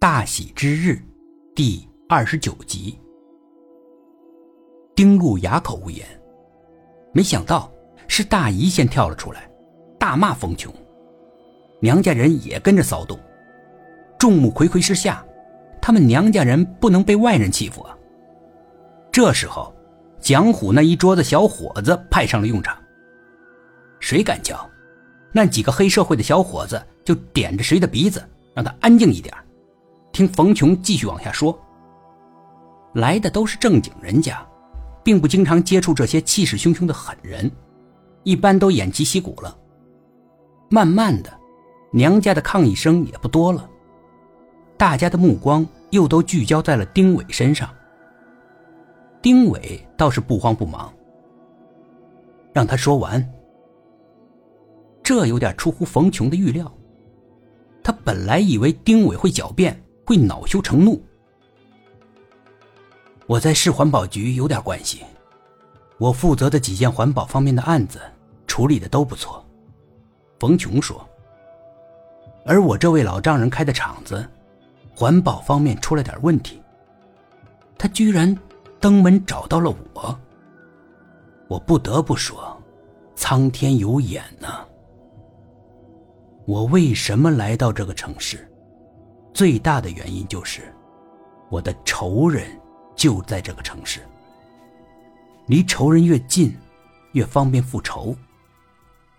大喜之日，第二十九集。丁路哑口无言，没想到是大姨先跳了出来，大骂冯琼。娘家人也跟着骚动。众目睽睽之下，他们娘家人不能被外人欺负啊。这时候，蒋虎那一桌子小伙子派上了用场。谁敢叫，那几个黑社会的小伙子就点着谁的鼻子，让他安静一点。听冯琼继续往下说。来的都是正经人家，并不经常接触这些气势汹汹的狠人，一般都偃旗息鼓了。慢慢的，娘家的抗议声也不多了，大家的目光又都聚焦在了丁伟身上。丁伟倒是不慌不忙，让他说完。这有点出乎冯琼的预料，他本来以为丁伟会狡辩。会恼羞成怒。我在市环保局有点关系，我负责的几件环保方面的案子处理的都不错。冯琼说。而我这位老丈人开的厂子，环保方面出了点问题，他居然登门找到了我。我不得不说，苍天有眼呐！我为什么来到这个城市？最大的原因就是，我的仇人就在这个城市。离仇人越近，越方便复仇。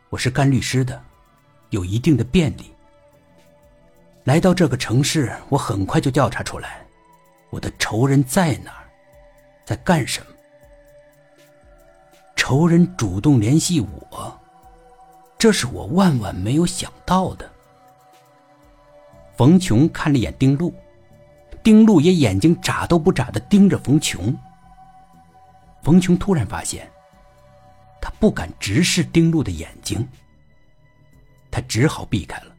我是干律师的，有一定的便利。来到这个城市，我很快就调查出来，我的仇人在哪儿，在干什么。仇人主动联系我，这是我万万没有想到的。冯琼看了眼丁路，丁路也眼睛眨都不眨的盯着冯琼。冯琼突然发现，他不敢直视丁路的眼睛，他只好避开了。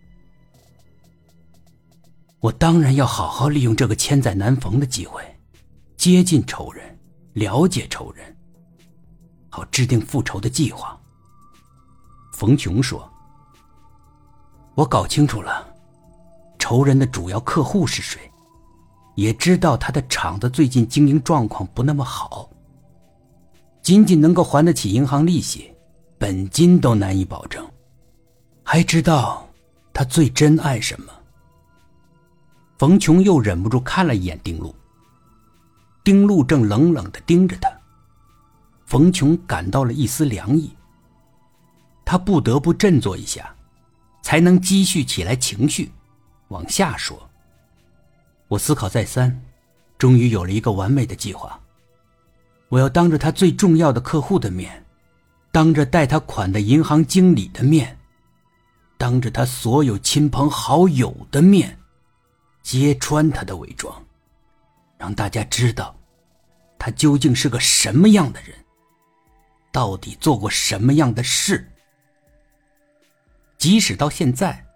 我当然要好好利用这个千载难逢的机会，接近仇人，了解仇人，好制定复仇的计划。冯琼说：“我搞清楚了。”仇人的主要客户是谁？也知道他的厂子最近经营状况不那么好，仅仅能够还得起银行利息，本金都难以保证。还知道他最珍爱什么？冯琼又忍不住看了一眼丁路，丁路正冷冷的盯着他。冯琼感到了一丝凉意，他不得不振作一下，才能积蓄起来情绪。往下说，我思考再三，终于有了一个完美的计划。我要当着他最重要的客户的面，当着贷他款的银行经理的面，当着他所有亲朋好友的面，揭穿他的伪装，让大家知道，他究竟是个什么样的人，到底做过什么样的事。即使到现在。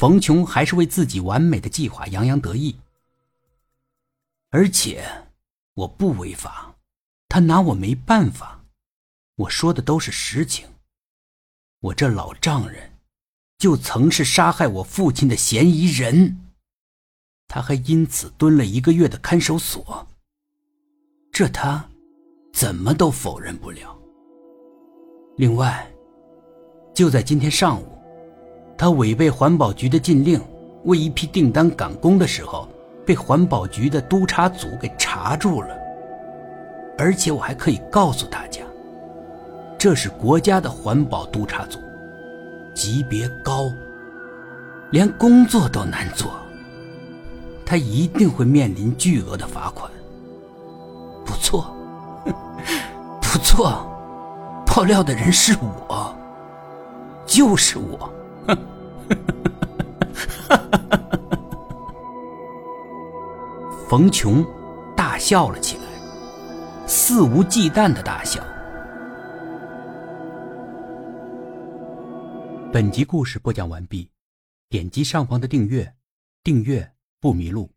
冯琼还是为自己完美的计划洋洋得意，而且我不违法，他拿我没办法。我说的都是实情。我这老丈人，就曾是杀害我父亲的嫌疑人，他还因此蹲了一个月的看守所。这他怎么都否认不了。另外，就在今天上午。他违背环保局的禁令，为一批订单赶工的时候，被环保局的督查组给查住了。而且我还可以告诉大家，这是国家的环保督查组，级别高，连工作都难做。他一定会面临巨额的罚款。不错，不错，爆料的人是我，就是我。冯琼大笑了起来，肆无忌惮的大笑。本集故事播讲完毕，点击上方的订阅，订阅不迷路。